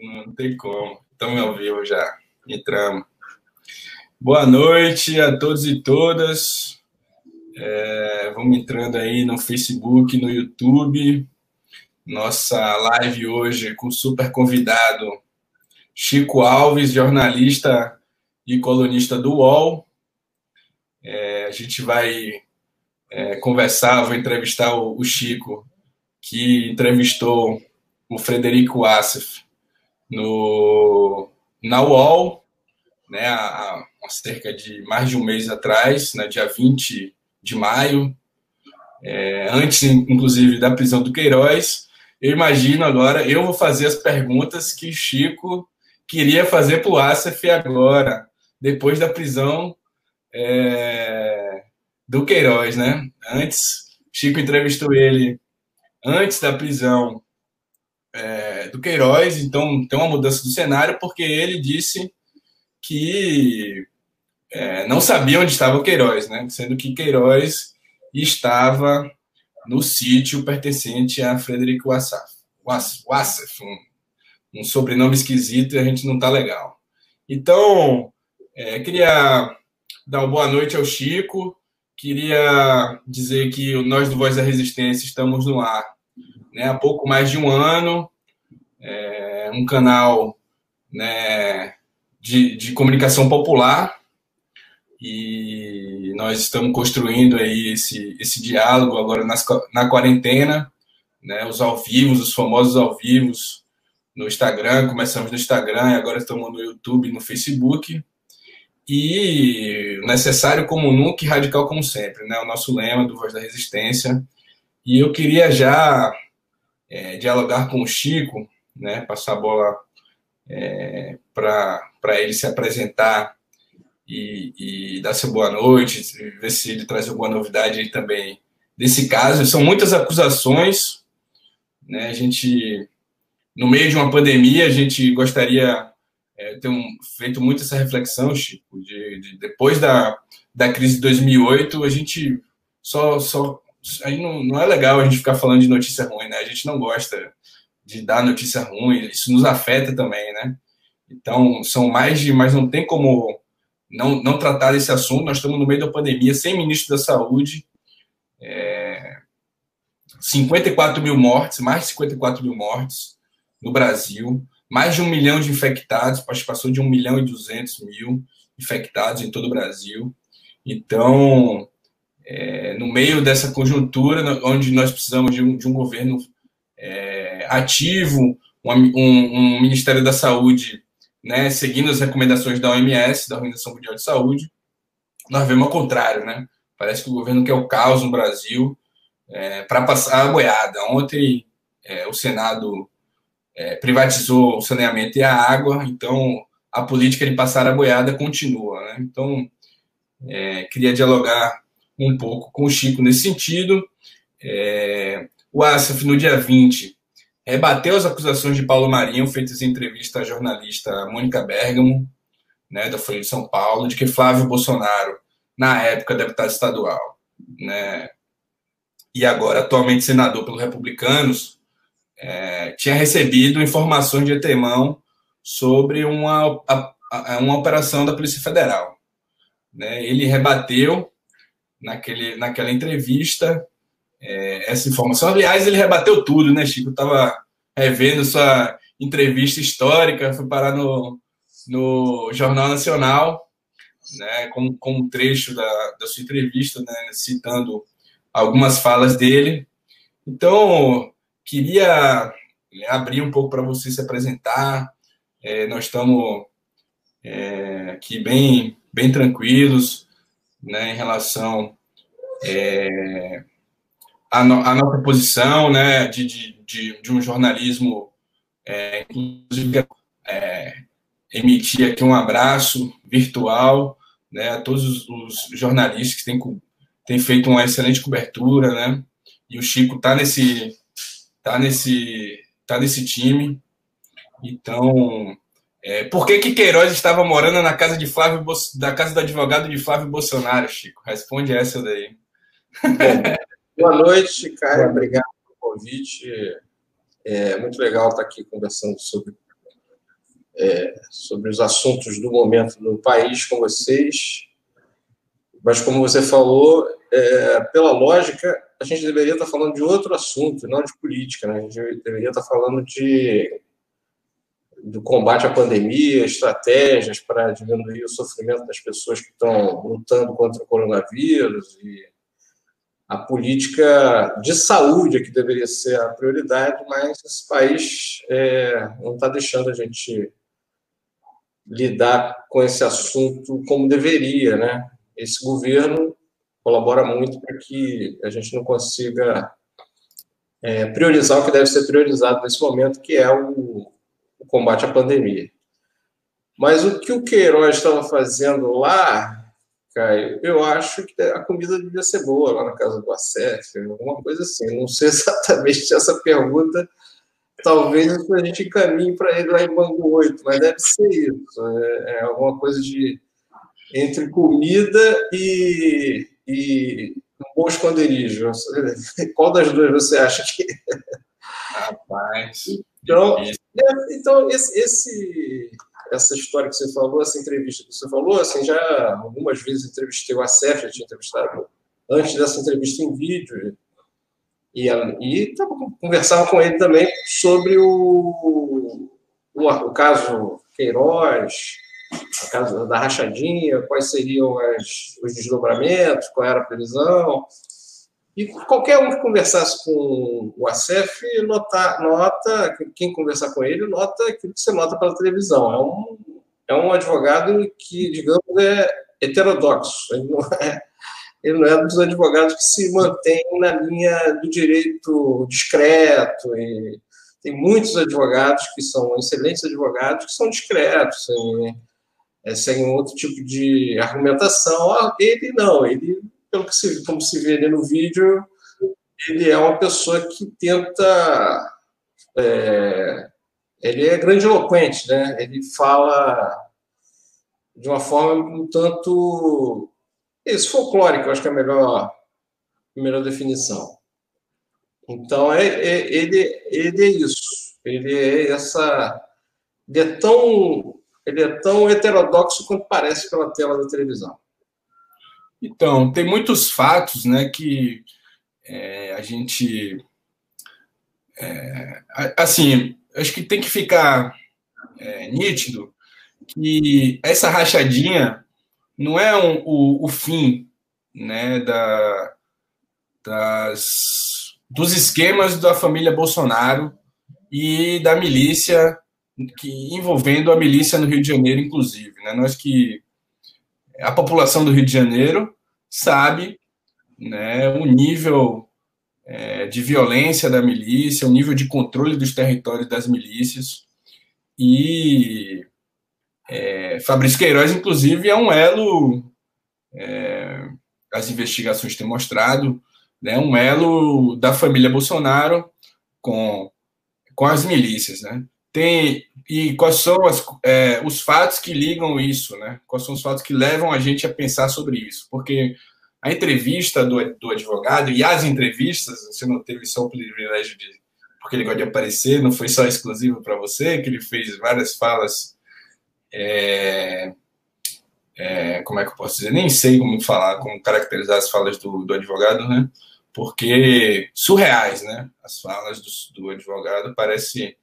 Não tem como. Estamos ao vivo já. Entramos. Boa noite a todos e todas. É, vamos entrando aí no Facebook, no YouTube. Nossa live hoje com super convidado Chico Alves, jornalista e colunista do UOL. É, a gente vai é, conversar, vou entrevistar o, o Chico, que entrevistou o Frederico Assef no, na UOL, né, há, há cerca de mais de um mês atrás, né, dia 20 de maio, é, antes, inclusive, da prisão do Queiroz. Eu imagino agora, eu vou fazer as perguntas que Chico queria fazer para o Assef agora, depois da prisão é, do Queiroz, né? Antes, Chico entrevistou ele antes da prisão é, do Queiroz, então tem uma mudança do cenário, porque ele disse que é, não sabia onde estava o Queiroz, né? sendo que Queiroz estava no sítio pertencente a Frederico Wassaf, Wassaf um, um, sobrenome esquisito e a gente não tá legal. Então, é, queria dar boa noite ao Chico, queria dizer que nós do Voz da Resistência estamos no ar né, há pouco mais de um ano, é, um canal né, de, de comunicação popular. E nós estamos construindo aí esse, esse diálogo agora nas, na quarentena, né, os ao vivos, os famosos ao vivos no Instagram, começamos no Instagram e agora estamos no YouTube, no Facebook. E necessário como nunca e radical como sempre, né, o nosso lema do Voz da Resistência. E eu queria já é, dialogar com o Chico, né, passar a bola é, para ele se apresentar e, e, dar seu boa noite, ver se ele traz alguma novidade aí também desse caso. São muitas acusações, né, a gente, no meio de uma pandemia, a gente gostaria é, ter um, feito muito essa reflexão, Chico, de, de, depois da, da crise de 2008, a gente só, só aí não, não é legal a gente ficar falando de notícia ruim, né? A gente não gosta de dar notícia ruim, isso nos afeta também, né? Então, são mais de, mas não tem como não, não tratar desse assunto. Nós estamos no meio da pandemia, sem ministro da Saúde, é, 54 mil mortes, mais de 54 mil mortes no Brasil, mais de um milhão de infectados, passou de um milhão e duzentos mil infectados em todo o Brasil. Então, é, no meio dessa conjuntura, onde nós precisamos de um, de um governo é, ativo, um, um, um, Ministério da Saúde né, seguindo as recomendações da OMS, da Organização Mundial de Saúde, nós vemos ao contrário, né? Parece que o governo quer o caos no Brasil é, para passar a boiada. Ontem é, o Senado é, privatizou o saneamento e a água, então a política de passar a boiada continua. Né? Então, é, queria dialogar um pouco com o Chico nesse sentido. É, o Asaf, no dia 20, rebateu as acusações de Paulo Marinho, feitas em entrevista à jornalista Mônica Bergamo, né, da Folha de São Paulo, de que Flávio Bolsonaro, na época deputado estadual, né, e agora atualmente senador pelos republicanos, é, tinha recebido informações de antemão sobre uma, a, a, uma operação da Polícia Federal. Né, ele rebateu naquele, naquela entrevista é, essa informação. Aliás, ele rebateu tudo, né, Chico? Estava revendo sua entrevista histórica, foi parar no, no Jornal Nacional, né, com, com um trecho da, da sua entrevista, né, citando algumas falas dele. Então, queria abrir um pouco para você se apresentar. É, nós estamos é, aqui bem, bem tranquilos né, em relação é, à, no, à, nossa posição né, de, de, de, de um jornalismo, é, inclusive, é, emitir aqui um abraço virtual né, a todos os, os jornalistas que têm, têm feito uma excelente cobertura, né, e o Chico está nesse, tá nesse, tá nesse time. Então, é, por que, que Queiroz estava morando na casa de Flávio da casa do advogado de Flávio Bolsonaro, Chico? Responde essa daí. Boa noite, Caio. Obrigado pelo convite. É muito legal estar aqui conversando sobre é, sobre os assuntos do momento no país com vocês. Mas, como você falou, é, pela lógica, a gente deveria estar falando de outro assunto, não de política. Né? A gente deveria estar falando de do combate à pandemia, estratégias para diminuir o sofrimento das pessoas que estão lutando contra o coronavírus e a política de saúde é que deveria ser a prioridade, mas esse país é, não está deixando a gente lidar com esse assunto como deveria, né? Esse governo colabora muito para que a gente não consiga é, priorizar o que deve ser priorizado nesse momento, que é o, o combate à pandemia. Mas o que o Queiroz estava fazendo lá Caio, eu acho que a comida devia ser boa lá na casa do Acef, alguma coisa assim. Não sei exatamente essa pergunta. Talvez a gente encaminhe para ele lá em Bangu 8, mas deve ser isso. É, é alguma coisa de entre comida e, e um bom esconderijo. Qual das duas você acha que é? Rapaz. Então, então esse, esse essa história que você falou, essa entrevista que você falou, assim, já algumas vezes entrevistei o Acef, já tinha entrevistado antes dessa entrevista em vídeo, e, e tava, conversava com ele também sobre o, o, o caso Queiroz, o caso da rachadinha, quais seriam as, os desdobramentos, qual era a previsão, e qualquer um que conversasse com o ACF nota, nota, quem conversar com ele, nota aquilo que você nota pela televisão. É um, é um advogado que, digamos, é heterodoxo. Ele não é, ele não é dos advogados que se mantém na linha do direito discreto. Tem muitos advogados que são excelentes advogados que são discretos, seguem, é, seguem outro tipo de argumentação. Ele não, ele pelo que se, como se vê ali no vídeo, ele é uma pessoa que tenta. É, ele é grandiloquente, né? Ele fala de uma forma um tanto. Isso, folclórica, eu acho que é a melhor, a melhor definição. Então, é, é, ele, ele é isso. Ele é essa. Ele é tão. Ele é tão heterodoxo quanto parece pela tela da televisão. Então, tem muitos fatos né, que é, a gente. É, assim, acho que tem que ficar é, nítido que essa rachadinha não é um, o, o fim né, da, das, dos esquemas da família Bolsonaro e da milícia, que, envolvendo a milícia no Rio de Janeiro, inclusive. Né? Nós que a população do Rio de Janeiro sabe né, o nível é, de violência da milícia, o nível de controle dos territórios das milícias. E é, Fabrício Queiroz, inclusive, é um elo, é, as investigações têm mostrado, né, um elo da família Bolsonaro com, com as milícias. Né? Tem, e quais são as, é, os fatos que ligam isso, né? Quais são os fatos que levam a gente a pensar sobre isso? Porque a entrevista do, do advogado e as entrevistas, você não teve só o privilégio de. Porque ele gosta de aparecer, não foi só exclusivo para você, que ele fez várias falas. É, é, como é que eu posso dizer? Nem sei como falar, como caracterizar as falas do, do advogado, né? Porque surreais, né? As falas do, do advogado parece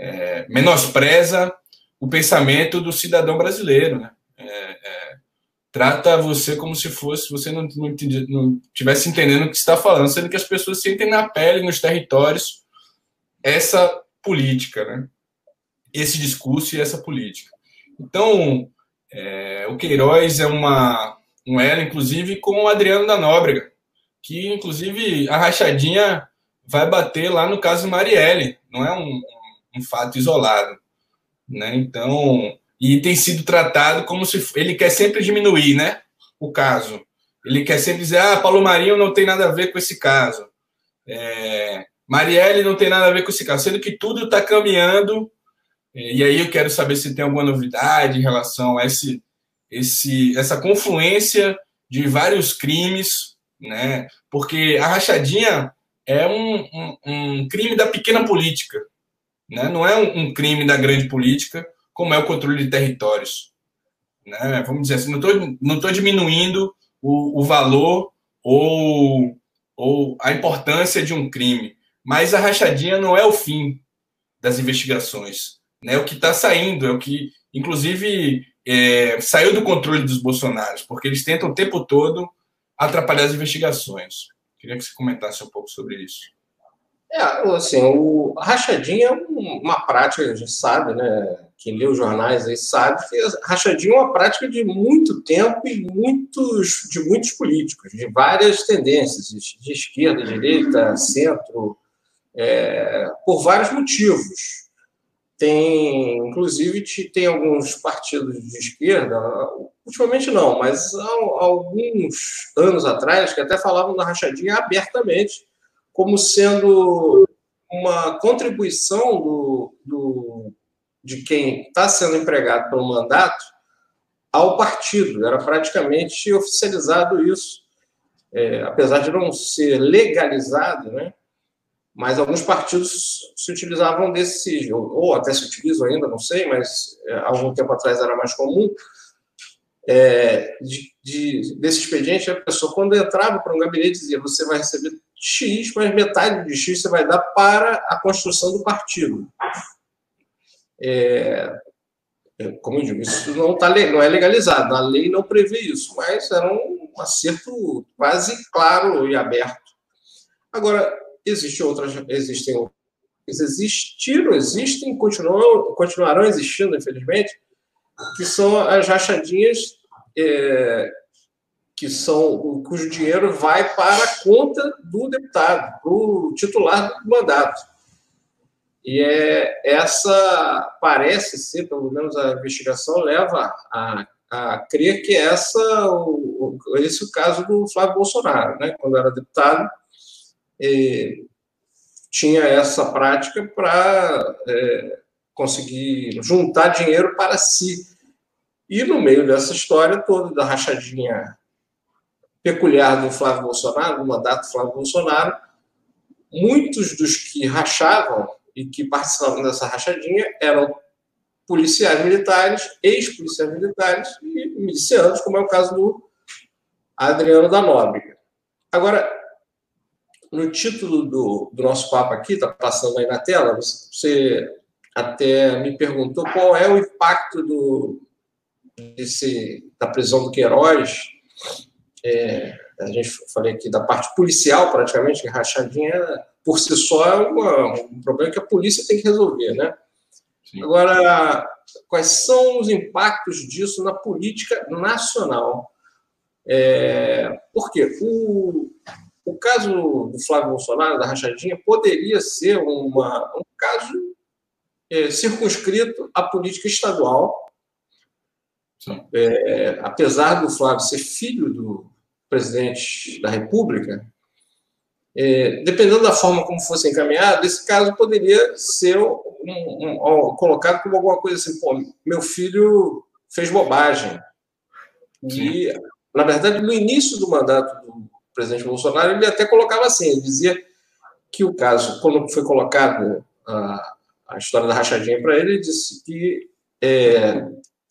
é, menospreza o pensamento do cidadão brasileiro, né? É, é, trata você como se fosse você não, não, não tivesse entendendo o que está falando, sendo que as pessoas sentem na pele, nos territórios, essa política, né? Esse discurso e essa política. Então, é, o Queiroz é uma um elo, inclusive, com o Adriano da Nóbrega, que, inclusive, a rachadinha vai bater lá no caso Marielle, não é um, um fato isolado, né? Então, e tem sido tratado como se ele quer sempre diminuir, né? O caso. Ele quer sempre dizer, ah, Paulo Marinho não tem nada a ver com esse caso. É, Marielle não tem nada a ver com esse caso, sendo que tudo está caminhando. E aí eu quero saber se tem alguma novidade em relação a esse, esse, essa confluência de vários crimes, né? Porque a rachadinha é um, um, um crime da pequena política, né? Não é um, crime da grande política, como é o controle de territórios. Né? Vamos dizer assim, não estou não tô diminuindo o, o valor ou, ou a importância de um crime, mas a rachadinha não é o fim das investigações. Né? O que está saindo é o que, inclusive, é, saiu do controle dos bolsonaros, porque eles tentam o tempo todo atrapalhar as investigações. Queria que você comentasse um pouco sobre isso. É, assim, o, a rachadinha é uma prática, a gente sabe, né? Quem lê os jornais aí sabe que a rachadinha é uma prática de muito tempo e muitos, de muitos políticos, de várias tendências, de esquerda, direita, centro, é, por vários motivos. Tem, inclusive, tem alguns partidos de esquerda, ultimamente não, mas há alguns anos atrás, que até falavam da rachadinha abertamente, como sendo uma contribuição do, do de quem está sendo empregado pelo mandato ao partido. Era praticamente oficializado isso, é, apesar de não ser legalizado, né? mas alguns partidos se utilizavam desse, ou, ou até se utilizam ainda, não sei, mas é, algum tempo atrás era mais comum, é, de, de, desse expediente, a pessoa, quando entrava para um gabinete, dizia: você vai receber X, mas metade de X você vai dar para a construção do partido. É, é como eu digo, isso não, tá, não é legalizado, a lei não prevê isso, mas era um acerto quase claro e aberto. Agora, Existem outras, existem existiram, existem, continuam, continuarão existindo, infelizmente, que são as rachadinhas é, que são cujo dinheiro vai para a conta do deputado, para o titular do mandato. E é essa parece ser, pelo menos a investigação leva a, a crer que essa o, esse é o caso do Flávio Bolsonaro, né? Quando era deputado, tinha essa prática para é, conseguir juntar dinheiro para si. E no meio dessa história toda, da rachadinha peculiar do Flávio Bolsonaro, do mandato do Flávio Bolsonaro, muitos dos que rachavam e que participavam dessa rachadinha eram policiais militares, ex-policiais militares e milicianos, como é o caso do Adriano da Nóbrega. Agora, no título do, do nosso papo aqui, está passando aí na tela, você até me perguntou qual é o impacto do, desse, da prisão do Queiroz. É, a gente falei aqui da parte policial, praticamente, que rachadinha por si só é uma, um problema que a polícia tem que resolver, né? Sim. Agora, quais são os impactos disso na política nacional? É, por quê? O, o caso do Flávio Bolsonaro, da rachadinha, poderia ser uma, um caso é, circunscrito à política estadual. É, apesar do Flávio ser filho do presidente da República, é, dependendo da forma como fosse encaminhado, esse caso poderia ser um, um, um, colocado como alguma coisa assim: pô, meu filho fez bobagem. E, na verdade, no início do mandato do presidente Bolsonaro, ele até colocava assim, ele dizia que o caso, quando foi colocado a, a história da rachadinha para ele, ele disse que é,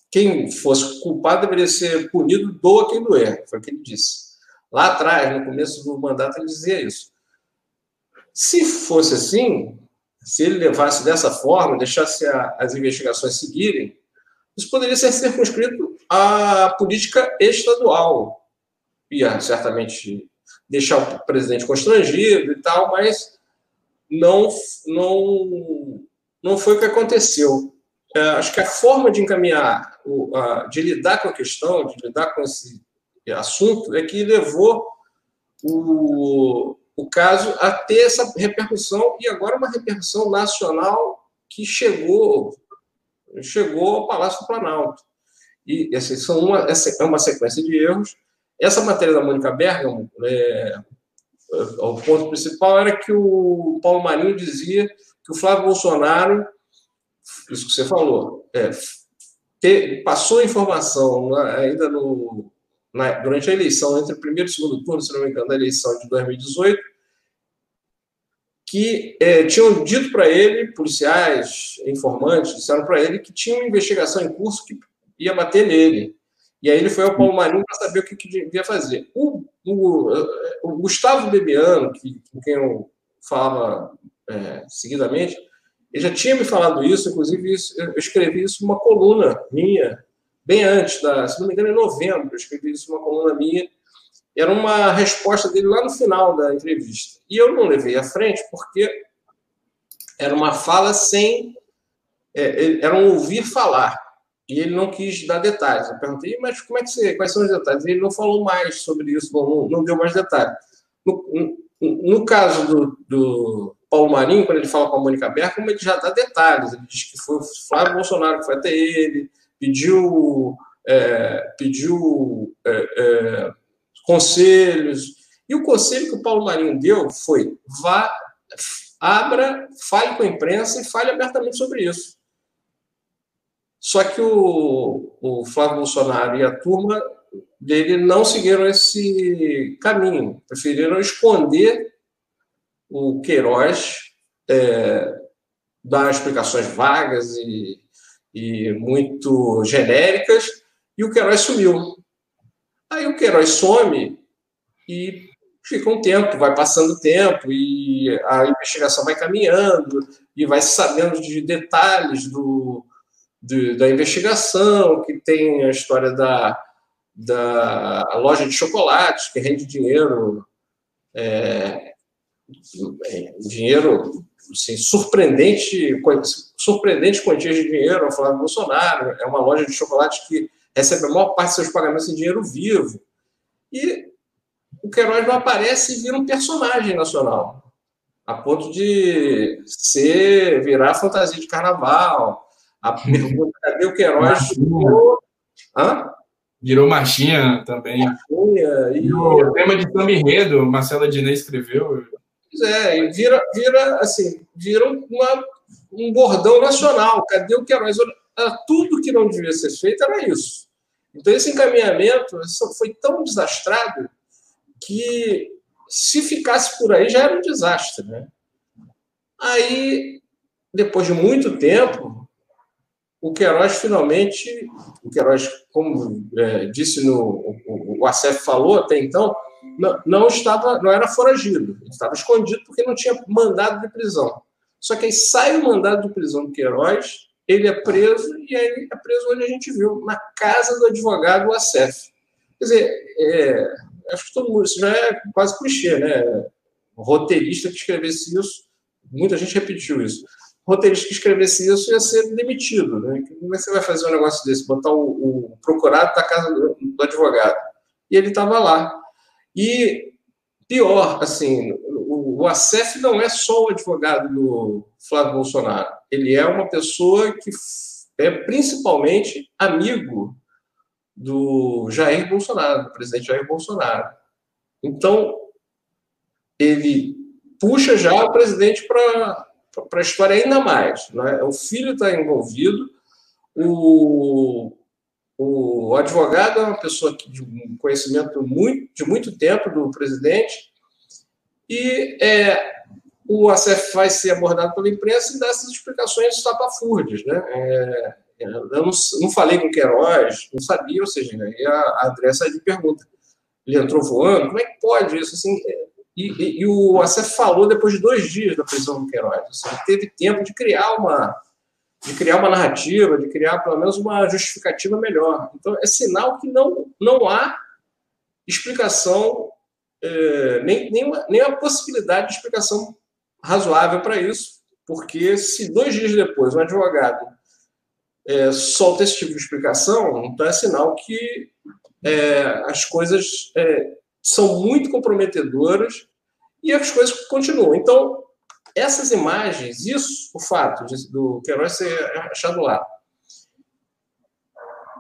quem fosse culpado deveria ser punido, doa quem doer, foi o que ele disse. Lá atrás, no começo do mandato, ele dizia isso. Se fosse assim, se ele levasse dessa forma, deixasse a, as investigações seguirem, isso poderia ser circunscrito à política estadual. Ia certamente deixar o presidente constrangido e tal, mas não, não, não foi o que aconteceu. É, acho que a forma de encaminhar, de lidar com a questão, de lidar com esse assunto, é que levou o, o caso a ter essa repercussão e agora uma repercussão nacional que chegou chegou ao Palácio do Planalto. E assim, são uma, é uma sequência de erros essa matéria da Mônica Bergamo, é, o ponto principal era que o Paulo Marinho dizia que o Flávio Bolsonaro, isso que você falou, é, te, passou informação ainda no, na, durante a eleição, entre o primeiro e o segundo turno, se não me engano, da eleição de 2018, que é, tinham dito para ele, policiais, informantes, disseram para ele que tinha uma investigação em curso que ia bater nele. E aí ele foi ao Paulo Marinho para saber o que, que devia fazer. O, o, o Gustavo Bebiano, que, com quem eu falava é, seguidamente, ele já tinha me falado isso, inclusive isso, eu escrevi isso numa coluna minha, bem antes da, se não me engano, em novembro, eu escrevi isso numa coluna minha. Era uma resposta dele lá no final da entrevista. E eu não levei à frente porque era uma fala sem. É, era um ouvir falar. E ele não quis dar detalhes. Eu perguntei, mas como é que você, quais são os detalhes? Ele não falou mais sobre isso, não, não deu mais detalhes. No, no, no caso do, do Paulo Marinho, quando ele fala com a Mônica Bergman, ele já dá detalhes. Ele diz que foi o Flávio Bolsonaro que foi até ele, pediu, é, pediu é, é, conselhos. E o conselho que o Paulo Marinho deu foi: vá, abra, fale com a imprensa e fale abertamente sobre isso. Só que o, o Flávio Bolsonaro e a turma dele não seguiram esse caminho, preferiram esconder o Queiroz, é, dar explicações vagas e, e muito genéricas, e o Queiroz sumiu. Aí o Queiroz some e fica um tempo, vai passando tempo, e a investigação vai caminhando, e vai sabendo de detalhes do, do, da investigação, que tem a história da, da loja de chocolates, que rende dinheiro, é, dinheiro assim, surpreendente, surpreendente quantias de dinheiro ao Flávio Bolsonaro. É uma loja de chocolate que recebe a maior parte dos seus pagamentos em dinheiro vivo. E o Queiroz não aparece e vira um personagem nacional, a ponto de ser, virar fantasia de carnaval. A pergunta, cadê o Queiroz? Virou, Hã? virou marchinha também. Marchinha, e... O tema de samba enredo, Marcela Diné escreveu. É, e vira, vira assim, vira uma, um bordão nacional. Cadê o Queiroz? Tudo que não devia ser feito era isso. Então, esse encaminhamento foi tão desastrado que, se ficasse por aí, já era um desastre. Né? Aí, depois de muito tempo, o Queiroz finalmente, o Queiroz, como é, disse no o, o Acef falou até então, não, não, estava, não era foragido, estava escondido porque não tinha mandado de prisão. Só que aí sai o mandado de prisão do Queiroz, ele é preso e aí ele é preso onde a gente viu, na casa do advogado Acef. Quer dizer, é, acho que todo mundo, isso já é quase clichê, né? O roteirista que escrevesse isso, muita gente repetiu isso. O roteirista que escrevesse isso ia ser demitido, né? Como é que você vai fazer um negócio desse? Botar o, o procurado da casa do, do advogado. E ele estava lá. E pior, assim, o, o Acef não é só o advogado do Flávio Bolsonaro. Ele é uma pessoa que é principalmente amigo do Jair Bolsonaro, do presidente Jair Bolsonaro. Então, ele puxa já o presidente para a história ainda mais. Né? O filho está envolvido, o, o advogado é uma pessoa de um conhecimento muito, de muito tempo do presidente, e é, o ACF vai ser abordado pela imprensa e dá essas explicações estapafúrdias. Né? É, eu não, não falei com o Queiroz, não sabia, ou seja, aí a, Andressa de pergunta. Ele entrou voando, como é que pode isso? Assim, e, e, e o ACF falou depois de dois dias da prisão do Queiroz. Assim, teve tempo de criar uma de criar uma narrativa, de criar pelo menos uma justificativa melhor. Então, é sinal que não, não há explicação, é, nem, a possibilidade de explicação razoável para isso, porque se dois dias depois um advogado é, solta esse tipo de explicação, então é sinal que é, as coisas são muito comprometedoras e as coisas continuam. Então, essas imagens, isso, o fato de, do Queiroz ser achado lá.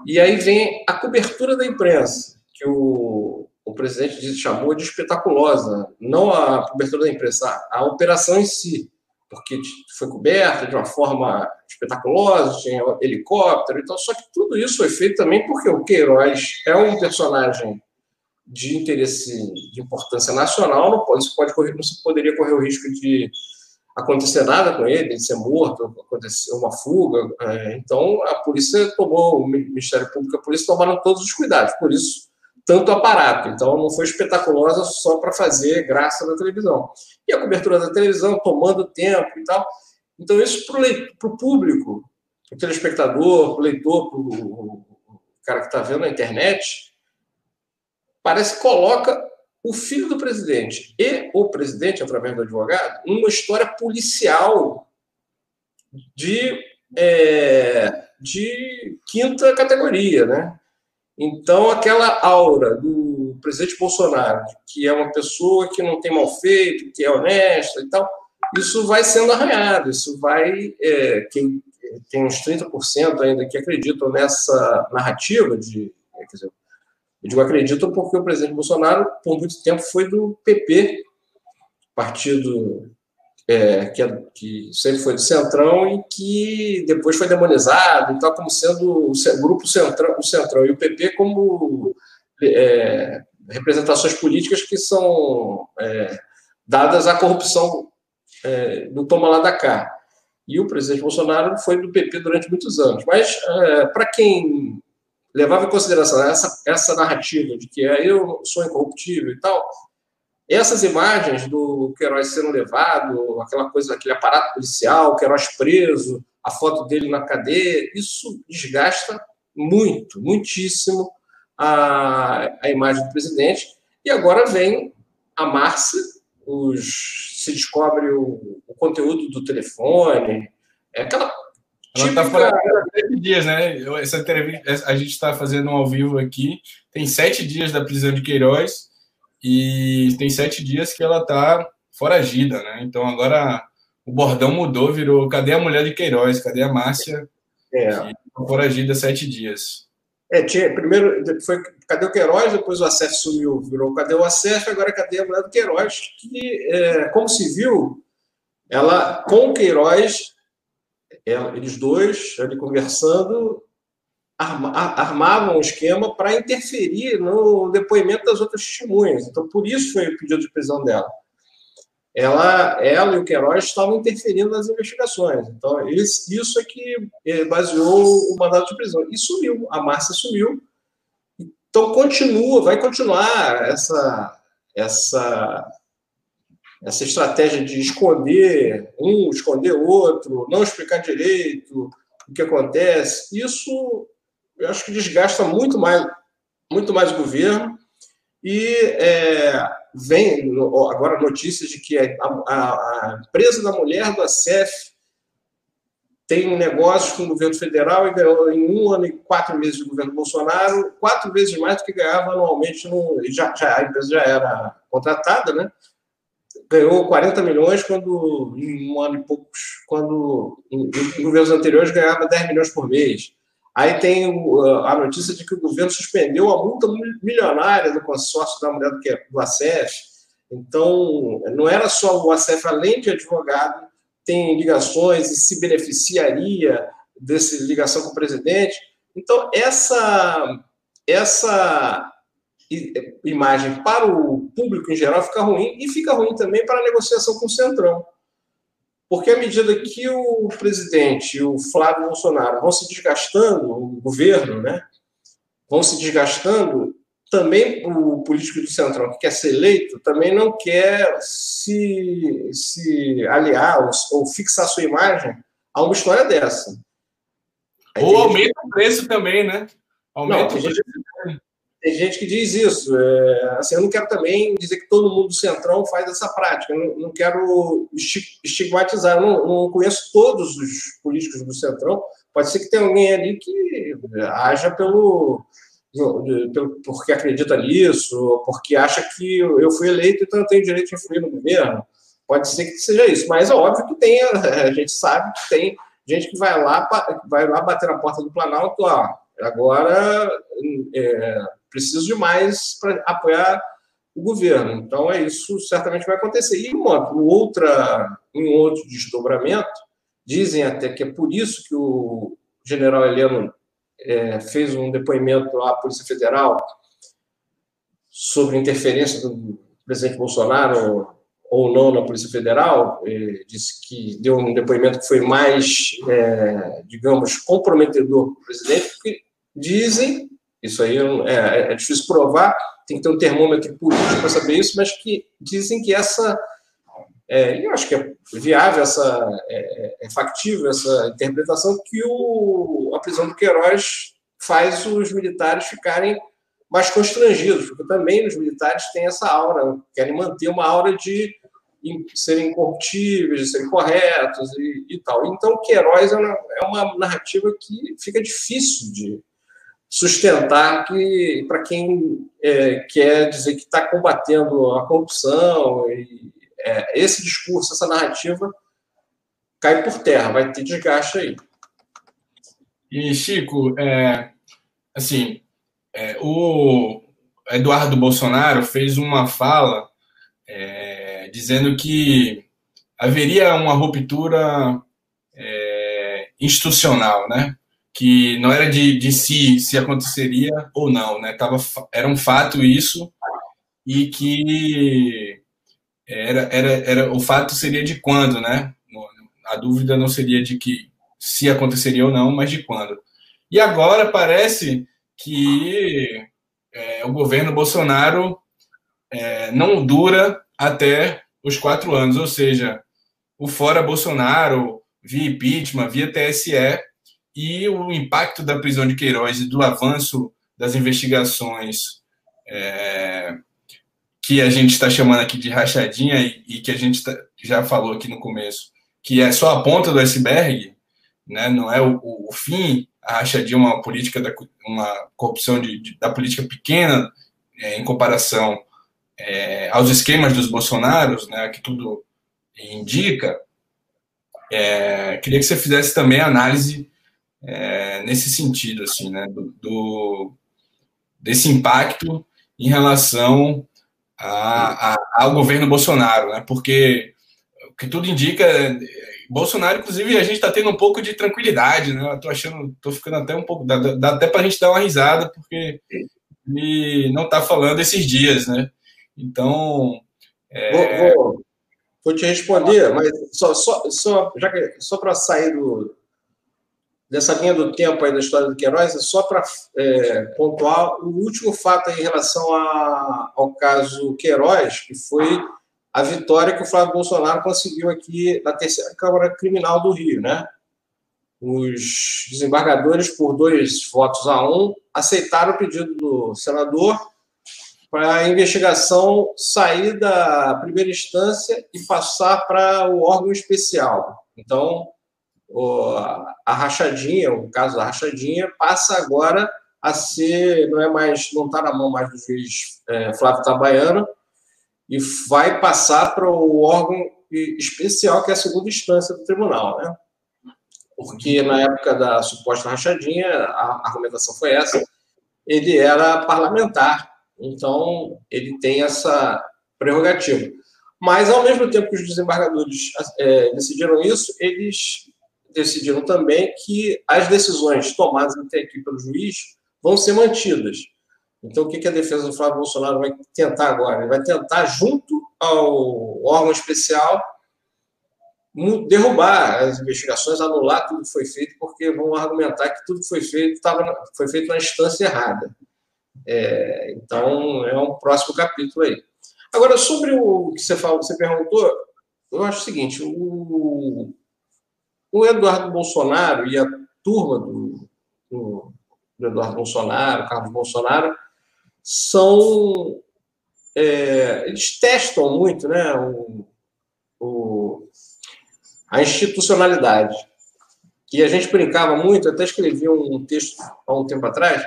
E aí vem a cobertura da imprensa, que o, o presidente chamou de espetaculosa. Não a cobertura da imprensa, a, a operação em si porque foi coberta de uma forma espetaculosa, tinha helicóptero e tal. Só que tudo isso foi feito também porque o Queiroz é um personagem de interesse, de importância nacional, não pode, pode correr, não se poderia correr o risco de acontecer nada com ele, ele ser morto, acontecer uma fuga. É, então, a polícia tomou, o Ministério Público e a polícia tomaram todos os cuidados, por isso, tanto aparato. Então, não foi espetaculosa só para fazer graça na televisão. E a cobertura da televisão, tomando tempo e tal. Então, isso para o público, o telespectador, o leitor, o cara que está vendo na internet, parece que coloca o filho do presidente e o presidente, através do advogado, uma história policial de, é, de quinta categoria, né? Então, aquela aura do presidente Bolsonaro, que é uma pessoa que não tem mal feito, que é honesta e tal, isso vai sendo arranhado, isso vai. É, quem tem uns 30% ainda que acreditam nessa narrativa de. Dizer, eu digo acredito porque o presidente Bolsonaro, por muito tempo, foi do PP, partido é, que, é, que, sempre foi do Centrão e que depois foi demonizado, então como sendo o grupo Centrão, o Centrão e o PP como é, representações políticas que são é, dadas à corrupção é, do toma lá da cá. E o presidente Bolsonaro foi do PP durante muitos anos. Mas, para quem levava em consideração essa, essa narrativa de que é, eu sou incorruptível e tal, essas imagens do Queiroz sendo levado, aquela coisa, aquele aparato policial, Queiroz preso, a foto dele na cadeia, isso desgasta muito, muitíssimo a, a imagem do presidente. E agora vem a Márcia, os, se descobre o, o conteúdo do telefone, é aquela ela há sete dias, né? Essa entrevista, a gente está fazendo um ao vivo aqui. Tem sete dias da prisão de Queiroz e tem sete dias que ela está foragida, né? Então agora o bordão mudou, virou cadê a mulher de Queiroz? Cadê a Márcia? É. Tá foragida sete dias. É, tinha, primeiro foi cadê o Queiroz, depois o Acef sumiu, virou cadê o Acef, agora cadê a mulher do Queiroz? Que, é, como se viu, ela com o Queiroz eles dois, ali conversando, armavam um esquema para interferir no depoimento das outras testemunhas. Então, por isso foi o pedido de prisão dela. Ela, ela e o Queiroz estavam interferindo nas investigações. Então, isso é que eh, baseou o mandato de prisão. E sumiu. A Márcia sumiu. Então, continua, vai continuar essa, essa essa estratégia de esconder um, esconder outro, não explicar direito o que acontece, isso eu acho que desgasta muito mais, muito mais o governo e é, vem agora notícias de que a, a, a, empresa da mulher do ACF tem um negócio com o governo federal e ganhou em um ano e quatro meses de governo Bolsonaro, quatro vezes mais do que ganhava anualmente. No, já, já, a empresa já era contratada, né? Ganhou 40 milhões quando, em um ano e poucos, quando em, governos anteriores ganhava 10 milhões por mês. Aí tem a notícia de que o governo suspendeu a multa milionária do consórcio da mulher do, que, do ACF. Então, não era só o ACF, além de advogado, tem ligações e se beneficiaria dessa ligação com o presidente. Então, essa, essa imagem para o público em geral fica ruim e fica ruim também para a negociação com o Centrão. Porque à medida que o presidente e o Flávio Bolsonaro vão se desgastando, o governo, né, vão se desgastando, também o político do Centrão que quer ser eleito também não quer se, se aliar ou, ou fixar sua imagem a uma história dessa. Aí ou aumenta gente... o preço também, né? Aumenta não, o preço. Gente tem gente que diz isso. É, assim, eu não quero também dizer que todo mundo do Centrão faz essa prática. Não, não quero estigmatizar. Eu não, não, conheço todos os políticos do Centrão. Pode ser que tenha alguém ali que haja pelo, pelo porque acredita nisso, porque acha que eu fui eleito, então eu tenho direito de influir no governo. Pode ser que seja isso. Mas é óbvio que tem, a gente sabe que tem gente que vai lá, vai lá bater na porta do Planalto, ó, agora é, preciso de mais para apoiar o governo. Então, é isso certamente vai acontecer. E uma outra, um outro desdobramento, dizem até que é por isso que o general Heleno é, fez um depoimento à Polícia Federal sobre interferência do presidente Bolsonaro ou não na Polícia Federal, disse que deu um depoimento que foi mais, é, digamos, comprometedor para o presidente, porque dizem, isso aí é, é, difícil provar, tem que ter um termômetro político para saber isso, mas que dizem que essa, é, eu acho que é viável, essa, é, é factível essa interpretação, que o, a prisão do Queiroz faz os militares ficarem mais constrangidos, porque também os militares têm essa aura, querem manter uma aura de serem incorruptíveis, de serem corretos e, e tal. Então, Queiroz é uma, é uma narrativa que fica difícil de sustentar que para quem é, quer dizer que está combatendo a corrupção e é, esse discurso, essa narrativa cai por terra, vai ter desgaste aí. E Chico, é, assim, é, o Eduardo Bolsonaro fez uma fala é, dizendo que haveria uma ruptura é, institucional, né? Que não era de, de si se aconteceria ou não, né? Tava, era um fato isso e que era, era, era o fato seria de quando, né? A dúvida não seria de que se aconteceria ou não, mas de quando. E agora parece que é, o governo Bolsonaro é, não dura até os quatro anos, ou seja, o fora Bolsonaro, via impeachment, via TSE, e o impacto da prisão de Queiroz e do avanço das investigações é, que a gente está chamando aqui de rachadinha e, e que a gente tá, já falou aqui no começo, que é só a ponta do iceberg, né, não é o, o, fim, a rachadinha é uma política, da, uma corrupção de, de da política pequena é, em comparação é, aos esquemas dos Bolsonaros, né, que tudo indica, é, queria que você fizesse também análise é, nesse sentido, assim, né, do, do, desse impacto em relação a, a, ao governo Bolsonaro, né, porque o que tudo indica Bolsonaro, inclusive, a gente está tendo um pouco de tranquilidade, né? Eu tô achando, tô ficando até um pouco. Dá, dá até para a gente dar uma risada, porque ele não está falando esses dias, né? Então. É... Vou, vou, vou, te responder, mas só, só, só, só para sair do, dessa linha do tempo aí da história do Queiroz, é só para é, pontuar o último fato em relação a, ao caso Queiroz, que foi a vitória que o Flávio Bolsonaro conseguiu aqui na terceira Câmara Criminal do Rio, né? Os desembargadores, por dois votos a um, aceitaram o pedido do senador para a investigação sair da primeira instância e passar para o órgão especial. Então, a rachadinha, o caso da rachadinha, passa agora a ser, não é mais, não está na mão mais do juiz é, Flávio Tabaiano, e vai passar para o órgão especial, que é a segunda instância do tribunal, né? Porque na época da suposta rachadinha, a argumentação foi essa, ele era parlamentar, então ele tem essa prerrogativa. Mas, ao mesmo tempo que os desembargadores é, decidiram isso, eles decidiram também que as decisões tomadas até aqui pelo juiz vão ser mantidas. Então, o que a defesa do Flávio Bolsonaro vai tentar agora? Ele vai tentar, junto ao órgão especial, derrubar as investigações, anular tudo que foi feito, porque vão argumentar que tudo que foi feito tava, foi feito na instância errada. É, então, é um próximo capítulo aí. Agora, sobre o que você falou, você perguntou, eu acho o seguinte: o, o Eduardo Bolsonaro e a turma do, do, do Eduardo Bolsonaro, Carlos Bolsonaro, são. É, eles testam muito né, o, o, a institucionalidade. E a gente brincava muito, até escrevi um texto há um tempo atrás,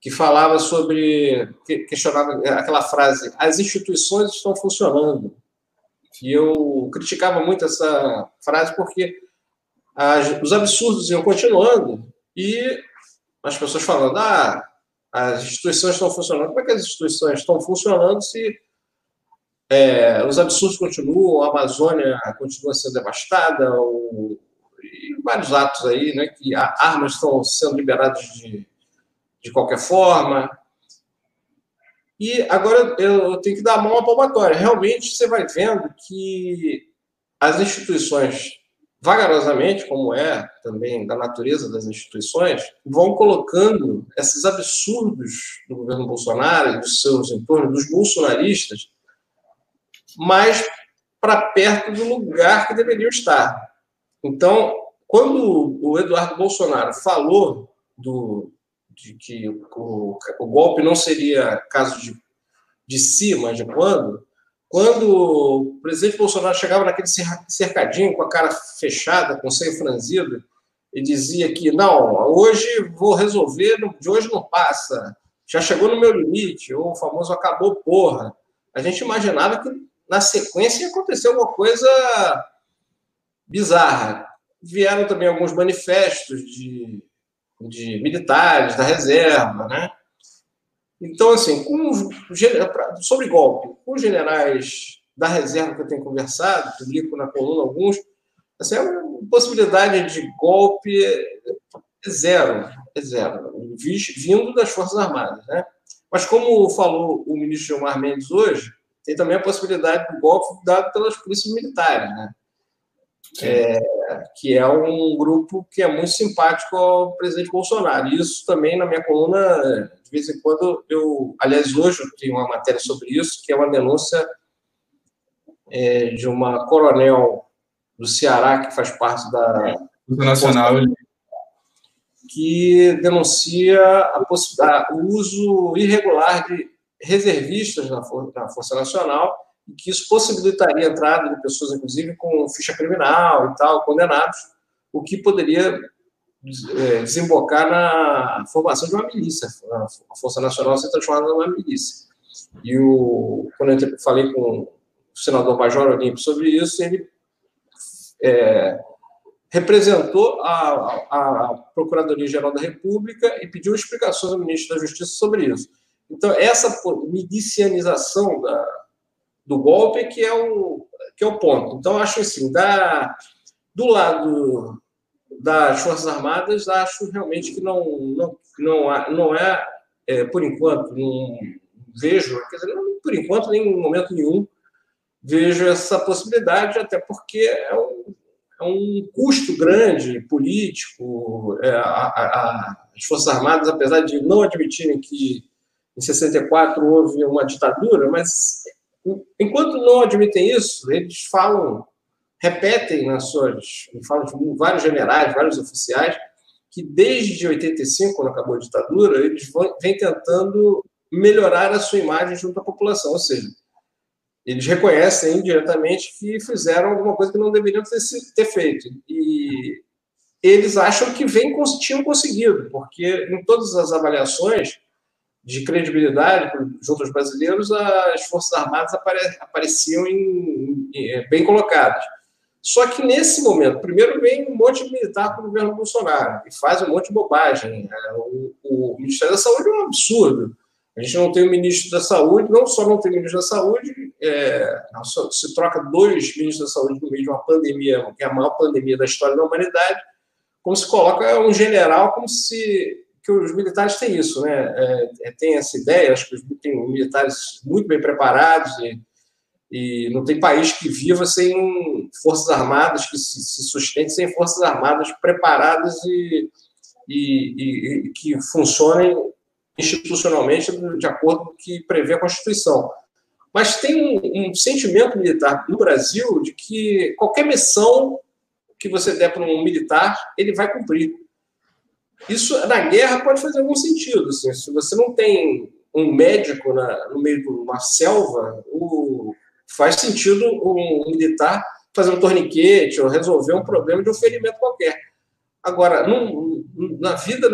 que falava sobre. questionava aquela frase: as instituições estão funcionando. E eu criticava muito essa frase porque as, os absurdos iam continuando e as pessoas falando: ah, as instituições estão funcionando. Como é que as instituições estão funcionando se é, os absurdos continuam, a Amazônia continua sendo devastada, ou, e vários atos aí, né, que armas estão sendo liberadas de, de qualquer forma. E agora eu tenho que dar a mão à palmatória. Realmente você vai vendo que as instituições, vagarosamente, como é também da natureza das instituições, vão colocando esses absurdos do governo Bolsonaro e dos seus entornos, dos bolsonaristas, mais para perto do lugar que deveriam estar. Então, quando o Eduardo Bolsonaro falou do, de que o, o golpe não seria caso de, de si, mas de quando, quando o presidente Bolsonaro chegava naquele cercadinho com a cara fechada, com o seio franzido, e dizia que não, hoje vou resolver, de hoje não passa, já chegou no meu limite, ou o famoso acabou porra. A gente imaginava que na sequência ia acontecer alguma coisa bizarra. Vieram também alguns manifestos de, de militares da reserva, né? Então, assim, com, sobre golpe, com os generais da reserva que eu tenho conversado, publico na coluna alguns, assim, a possibilidade de golpe é zero, é zero, vindo das Forças Armadas, né? Mas como falou o ministro Gilmar Mendes hoje, tem também a possibilidade do golpe dado pelas polícias militares, né? É, que é um grupo que é muito simpático ao presidente Bolsonaro. Isso também na minha coluna, de vez em quando, eu. Aliás, hoje eu tenho uma matéria sobre isso, que é uma denúncia é, de uma coronel do Ceará, que faz parte da. Nacional. Que denuncia a a, o uso irregular de reservistas na, na Força Nacional e que isso possibilitaria a entrada de pessoas, inclusive, com ficha criminal e tal, condenados, o que poderia desembocar na formação de uma milícia, a Força Nacional ser transformada numa milícia. E o, quando eu falei com o senador Major Olímpio sobre isso, ele é, representou a, a, a Procuradoria-Geral da República e pediu explicações ao ministro da Justiça sobre isso. Então, essa milicianização da, do golpe que é o, que é o ponto. Então, acho assim, da, do lado das Forças Armadas, acho realmente que não, não, não, não é, é, por enquanto, não vejo, quer dizer, não, por enquanto, nem em momento nenhum, vejo essa possibilidade, até porque é um, é um custo grande político. É, a, a, as Forças Armadas, apesar de não admitirem que em 64 houve uma ditadura, mas Enquanto não admitem isso, eles falam, repetem nas suas. falam de vários generais, vários oficiais, que desde 85, quando acabou a ditadura, eles vêm tentando melhorar a sua imagem junto à população. Ou seja, eles reconhecem indiretamente que fizeram alguma coisa que não deveriam ter, ter feito. E eles acham que vem, tinham conseguido, porque em todas as avaliações de credibilidade junto aos brasileiros, as Forças Armadas apare, apareciam em, em, bem colocadas. Só que nesse momento, primeiro vem um monte de militar para o governo Bolsonaro e faz um monte de bobagem. É, o, o, Ministério da Saúde é um absurdo. A gente não tem o ministro da Saúde, não só não tem o ministro da Saúde, é, se troca dois ministros da Saúde no meio de uma pandemia, que é a maior pandemia da história da humanidade, como se coloca um general como se que os militares têm isso, né? É, é, tem essa ideia, acho que os tem militares muito bem preparados e, e não tem país que viva sem forças armadas, que se, sustente sem forças armadas preparadas e, e, e, que funcionem institucionalmente de acordo com o que prevê a Constituição. Mas tem um, um sentimento militar no Brasil de que qualquer missão que você der para um militar, ele vai cumprir. Isso, na guerra, pode fazer algum sentido. Assim, se você não tem um médico na, no meio de uma selva, o, faz sentido um, militar fazer um torniquete ou resolver um problema de um ferimento qualquer. Agora, num, na vida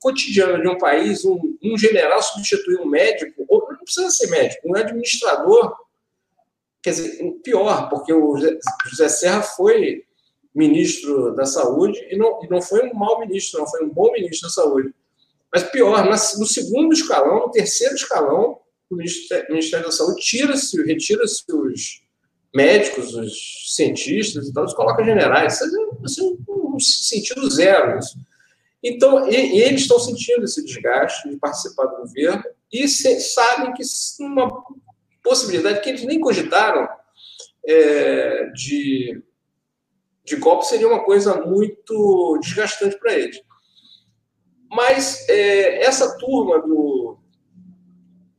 cotidiano de um país, um, um, general substituir um médico, ou não precisa ser médico, um administrador, quer dizer, pior, porque o José Serra foi ministro da Saúde, e não, e não foi um mau ministro, não, foi um bom ministro da Saúde. Mas pior, no segundo escalão, no terceiro escalão, o Ministério da Saúde tira-se, retira-se os médicos, os cientistas e tal, coloca generais. Isso é assim, um sentido zero. Isso. Então, e, eles estão sentindo esse desgaste de participar do governo e se, sabem que uma possibilidade que eles nem cogitaram é, de, de golpe seria uma coisa muito desgastante para eles. Mas é, essa turma do,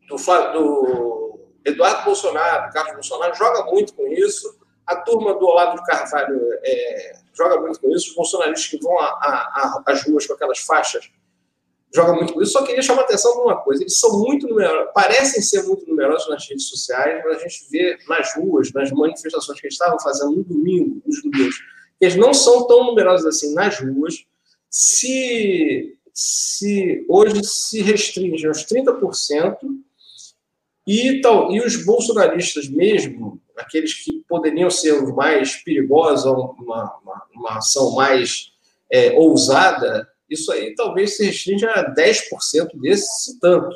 do, do, Eduardo Bolsonaro, do Carlos Bolsonaro, joga muito com isso. A turma do Olavo Carvalho é, joga muito com isso. Os bolsonaristas que vão às ruas com aquelas faixas joga muito com isso. Só queria chamar a atenção de uma coisa: eles são muito numerosos, parecem ser muito numerosos nas redes sociais, mas a gente vê nas ruas, nas manifestações que eles estavam fazendo no domingo, nos domingos, eles não são tão numerosos assim nas ruas. Se, se hoje se restringe aos 30%, e, tal, e os bolsonaristas mesmo, aqueles que poderiam ser os mais perigosos, uma, uma, uma ação mais é, ousada, isso aí talvez se restrinja a 10% desse, se tanto.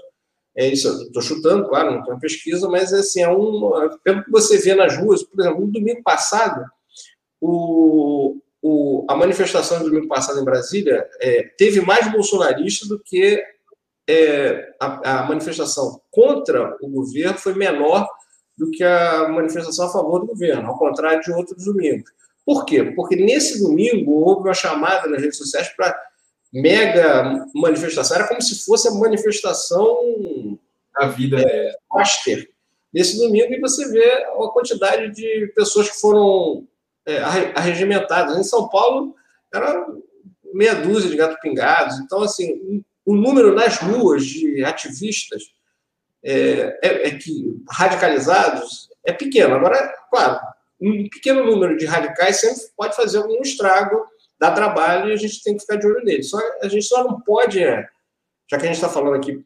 É isso, estou chutando, claro, não tem pesquisa, mas assim, é um, pelo que você vê nas ruas, por exemplo, no domingo passado, o, o, a manifestação do domingo passado em Brasília é, teve mais bolsonaristas do que é, a, a, manifestação contra o governo foi menor do que a manifestação a favor do governo, ao contrário de outros domingos. Por quê? Porque nesse domingo houve uma chamada nas redes sociais para mega manifestação, era como se fosse a manifestação a vida é, master nesse domingo e você vê a quantidade de pessoas que foram é, arregimentadas. Em São Paulo era meia dúzia de gato pingados. Então, assim, o número nas ruas de ativistas é, é, é que radicalizados é pequeno. Agora, claro, um pequeno número de radicais sempre pode fazer algum estrago dá trabalho e a gente tem que ficar de olho nele. Só, a gente só não pode, é, já que a gente está falando aqui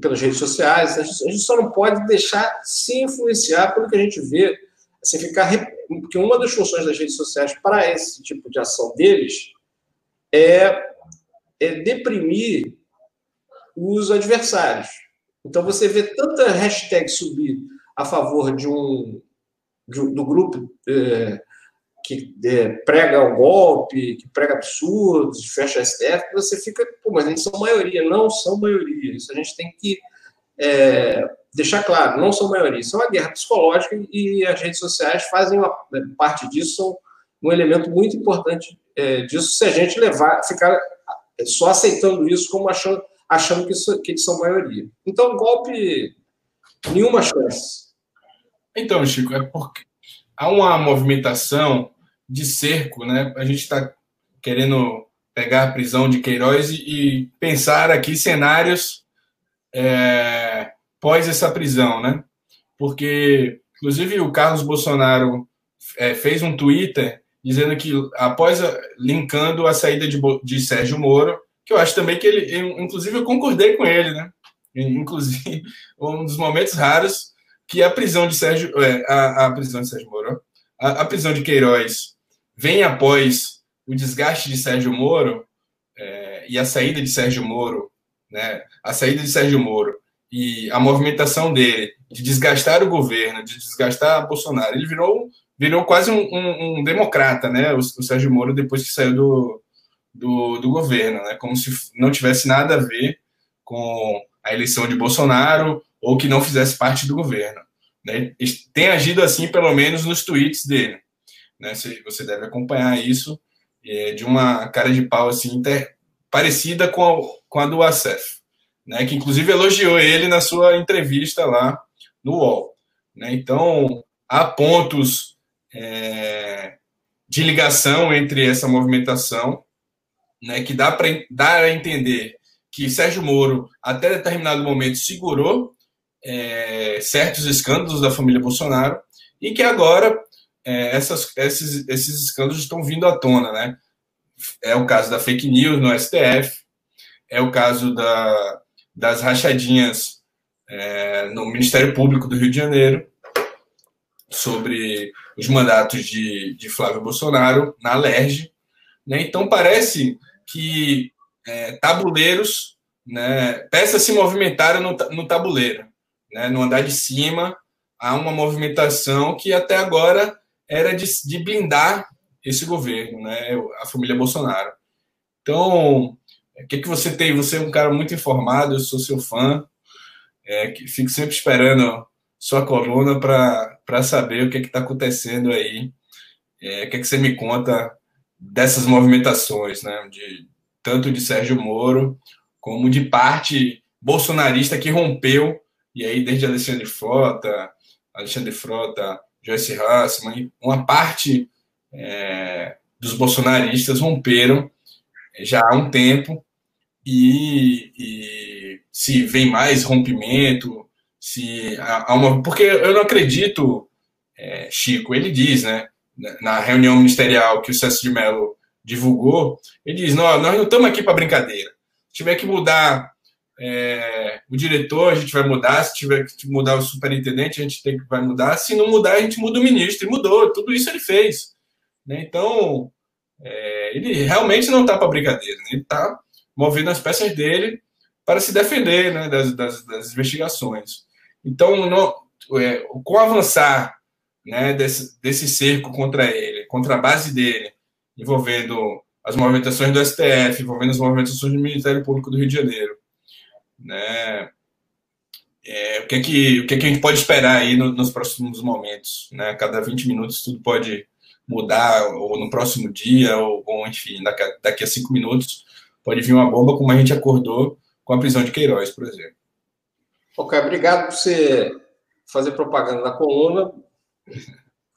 pelas redes sociais, a gente, a gente, só não pode deixar se influenciar pelo que a gente vê, assim, ficar porque uma das funções das redes sociais para esse tipo de ação deles é, é deprimir os adversários. Então você vê tanta hashtag subir a favor de um, de, do grupo é, que é, prega o golpe, que prega absurdos, fecha STF, você fica, pô, mas eles são maioria. Não são maioria. Isso a gente tem que é, deixar claro, não são maioria. Isso é uma guerra psicológica e as redes sociais fazem uma parte disso, são um elemento muito importante é, disso, se a gente levar, ficar só aceitando isso como achando, achando que, isso, que eles são maioria. Então, golpe, nenhuma chance. Então, Chico, é porque há uma movimentação de cerco, né? A gente está querendo pegar a prisão de Queiroz e, e pensar aqui cenários é, pós essa prisão, né? Porque, inclusive, o Carlos Bolsonaro é, fez um Twitter dizendo que, após a, linkando a saída de, de Sérgio Moro, que eu acho também que ele, eu, inclusive, eu concordei com ele, né? Inclusive, um dos momentos raros que a prisão de Sérgio, é, a, a prisão de Sérgio Moro, a, a prisão de Queiroz vem após o desgaste de Sérgio Moro é, e a saída de Sérgio Moro, né, a saída de Sérgio Moro e a movimentação dele de desgastar o governo, de desgastar Bolsonaro, ele virou, virou quase um, um, um democrata, né, o, o, Sérgio Moro, depois que saiu do, do, do governo, né, como se não tivesse nada a ver com a eleição de Bolsonaro ou que não fizesse parte do governo. Né? Tem agido assim, pelo menos nos tweets dele né? Você deve acompanhar isso é, de uma cara de pau assim inter... parecida com a, com a do Acef, né? Que inclusive elogiou ele na sua entrevista lá no UOL, né? Então há pontos é, de ligação entre essa movimentação, né? Que dá para dar a entender que Sérgio Moro até determinado momento segurou é, certos escândalos da família Bolsonaro e que agora é, essas, esses, esses escândalos estão vindo à tona, né? É o caso da fake news no STF, é o caso da, das rachadinhas é, no Ministério Público do Rio de Janeiro sobre os mandatos de, de Flávio Bolsonaro na LERJ. Né? Então, parece que é, tabuleiros, né, peças se movimentaram no, no tabuleiro. Né? No andar de cima, há uma movimentação que até agora era de, de blindar esse governo, né, a família Bolsonaro. Então, o que, que você tem? Você é um cara muito informado, eu sou seu fã. É, fico sempre esperando sua coluna para saber o que está acontecendo aí. É, o que, é que você me conta dessas movimentações, né? De, tanto de Sérgio Moro como de parte bolsonarista que rompeu, e aí desde Alexandre Frota, Alexandre Frota, Joyce Hassman, uma parte é, dos bolsonaristas romperam já há um tempo e, e se vem mais rompimento, se há uma. Porque eu não acredito, é, Chico, ele diz, né, na reunião ministerial que o Celso de Mello divulgou, ele diz: nós não estamos aqui para brincadeira. Se tiver que mudar é, o diretor, a gente vai mudar. Se tiver que mudar o superintendente, a gente tem que vai mudar. Se não mudar, a gente muda o ministro. E mudou. Tudo isso ele fez. Né? Então, é, ele realmente não está para brincadeira. Né? Ele está movendo as peças dele para se defender né, das, das, das, investigações. Então, não, é, com o avançar né, desse, desse cerco contra ele, contra a base dele, envolvendo as movimentações do STF, envolvendo as movimentações do Ministério Público do Rio de Janeiro, né, é, o, que é que, o que é que a gente pode esperar aí no, nos próximos momentos? Né? Cada 20 minutos tudo pode mudar, ou no próximo dia, ou, ou enfim, daqui a, daqui a cinco minutos pode vir uma bomba, como a gente acordou com a prisão de Queiroz, por exemplo. Ok, obrigado por você fazer propaganda da coluna.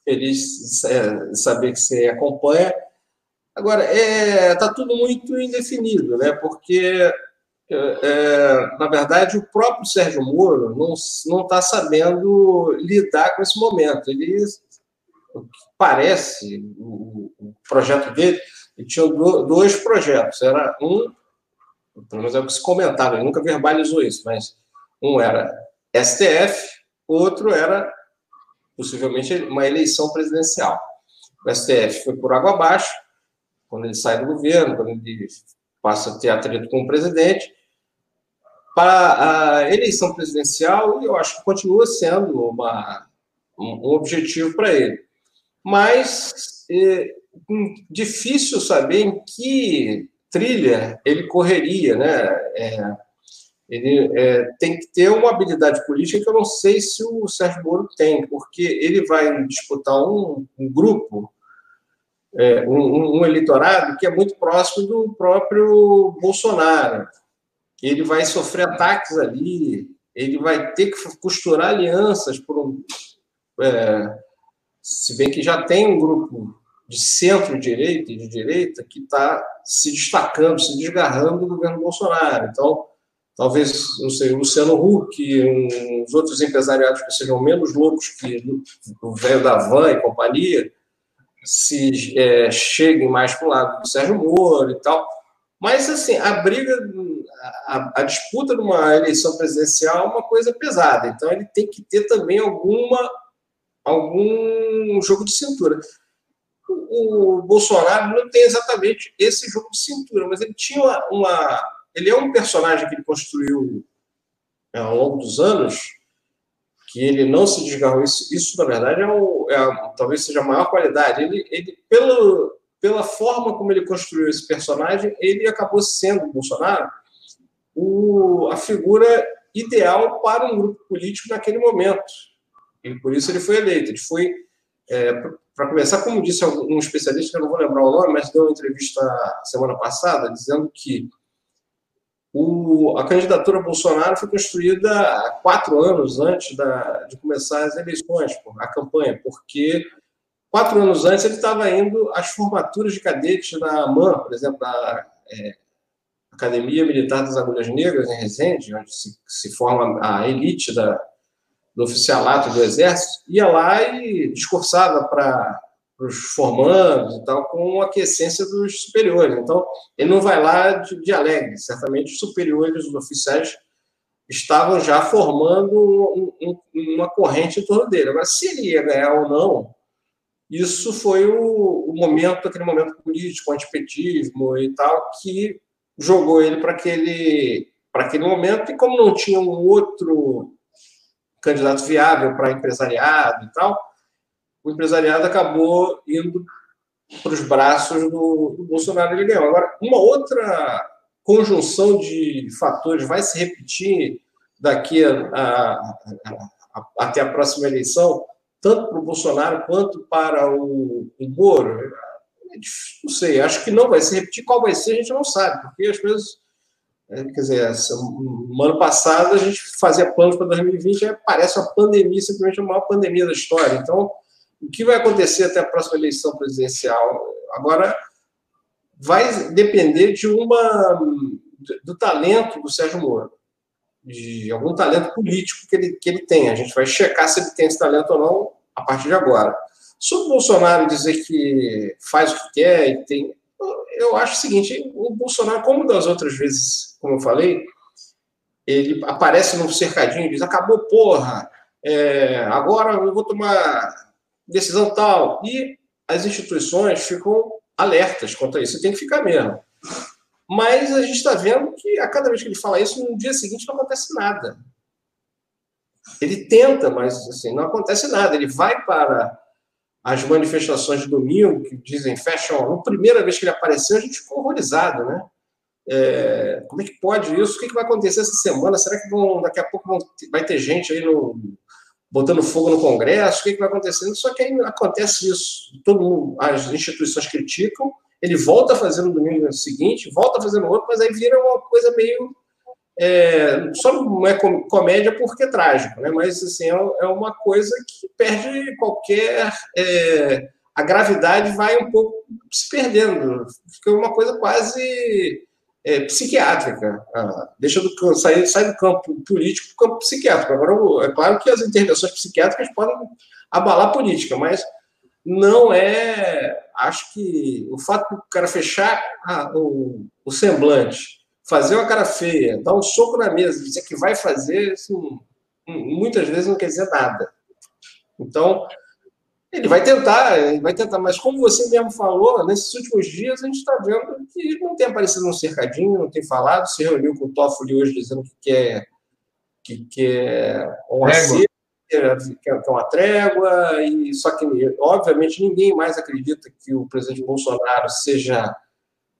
Feliz de saber que você acompanha. Agora, está é, tá tudo muito indefinido, né? porque, é, é, na verdade, o próprio Sérgio Moro não está sabendo lidar com esse momento. Ele parece, o, o projeto dele, ele tinha dois projetos. Era um, pelo menos é o que se comentava, ele nunca verbalizou isso, mas um era STF, outro era possivelmente uma eleição presidencial. O STF foi por água abaixo, quando ele sai do governo, quando ele passa a ter atrito com o presidente. Para a eleição presidencial, eu acho que continua sendo uma, um objetivo para ele mas é, difícil saber em que trilha ele correria, né? É, ele é, tem que ter uma habilidade política que eu não sei se o Sérgio Moro tem, porque ele vai disputar um, um grupo, é, um, um, eleitorado que é muito próximo do próprio Bolsonaro. Ele vai sofrer ataques ali, ele vai ter que costurar alianças por um, é, se bem que já tem um grupo de centro-direita e de direita que está se destacando, se desgarrando do governo Bolsonaro. Então, talvez, não sei, Luciano Huck, uns outros empresariados que sejam menos loucos que o velho da Van e companhia, se é, cheguem mais para o lado do Sérgio Moro e tal. Mas, assim, a briga, a, a, disputa de uma eleição presidencial é uma coisa pesada. Então, ele tem que ter também alguma algum jogo de cintura. O, Bolsonaro não tem exatamente esse jogo de cintura, mas ele tinha uma, uma ele é um personagem que ele construiu é, ao longo dos anos, que ele não se desgarrou. Isso, isso na verdade, é, o, é a, talvez seja a maior qualidade. Ele, ele pela forma como ele construiu esse personagem, ele acabou sendo, Bolsonaro, o, a figura ideal para um grupo político naquele momento. E por isso ele foi eleito. Ele foi, é, para começar, como disse um especialista, que eu não vou lembrar o nome, mas deu uma entrevista semana passada, dizendo que o, a candidatura Bolsonaro foi construída há quatro anos antes da, de começar as eleições, a campanha, porque quatro anos antes ele estava indo às formaturas de cadetes da AMAN, por exemplo, da é, Academia Militar das Agulhas Negras, em Resende, onde se, se forma a elite da, do oficialato do Exército, ia lá e discursava para os formandos e tal, com uma aquiescência dos superiores. Então, ele não vai lá de, de alegre. Certamente, os superiores, os oficiais, estavam já formando um, um, uma corrente em torno dele. Agora, se ele ia ganhar ou não, isso foi o, o momento, aquele momento político, antipetismo e tal, que jogou ele para aquele, aquele momento. E como não tinha um outro candidato viável para empresariado e tal, o empresariado acabou indo para os braços do, do Bolsonaro ele ganhou. Agora, uma outra conjunção de fatores vai se repetir daqui a, a, a, até a próxima eleição, tanto para o Bolsonaro quanto para o, o Moro? Não sei, acho que não vai se repetir. Qual vai ser, a gente não sabe, porque as coisas. É, quer dizer, no ano passado a gente fazia planos para 2020, e parece uma pandemia, simplesmente a maior pandemia da história. Então, o que vai acontecer até a próxima eleição presidencial? Agora, vai depender de uma do talento do Sérgio Moro, de algum talento político que ele, que ele tem. A gente vai checar se ele tem esse talento ou não a partir de agora. Sobre o Bolsonaro dizer que faz o que quer e tem. Eu acho o seguinte: o Bolsonaro, como das outras vezes, como eu falei, ele aparece num cercadinho e diz: acabou, porra, é, agora eu vou tomar decisão tal. E as instituições ficam alertas quanto a isso. Você tem que ficar mesmo. Mas a gente está vendo que a cada vez que ele fala isso, no dia seguinte não acontece nada. Ele tenta, mas assim, não acontece nada. Ele vai para as manifestações de domingo, que dizem fecham. Na primeira vez que ele apareceu, a gente ficou horrorizado, né? É, como é que pode isso? O que, que vai acontecer essa semana? Será que vão, daqui a pouco vão, vai ter gente aí no, botando fogo no Congresso? O que, que vai acontecer? Só que aí acontece isso. Todo mundo, as instituições criticam, ele volta a fazer no domingo seguinte, volta a fazer no outro, mas aí vira uma coisa meio. É, só não é comédia porque é trágico, né? mas assim, é, é uma coisa que perde qualquer. É, a gravidade vai um pouco se perdendo, fica uma coisa quase é, psiquiátrica. Ah, deixa do sai, sai do campo político para o campo psiquiátrico. Agora, é claro que as intervenções psiquiátricas podem abalar a política, mas não é. Acho que o fato do cara fechar a, o, o, semblante, fazer uma cara feia, dar um soco na mesa, dizer que vai fazer, assim, muitas vezes não quer dizer nada. Então, ele vai tentar, ele vai tentar, mas como você mesmo falou, nesses últimos dias a gente está vendo que ele não tem aparecido no cercadinho, não tem falado, se reuniu com o Toffoli hoje dizendo que quer que quer um acerto, quer uma trégua, e só que, obviamente, ninguém mais acredita que o presidente Bolsonaro seja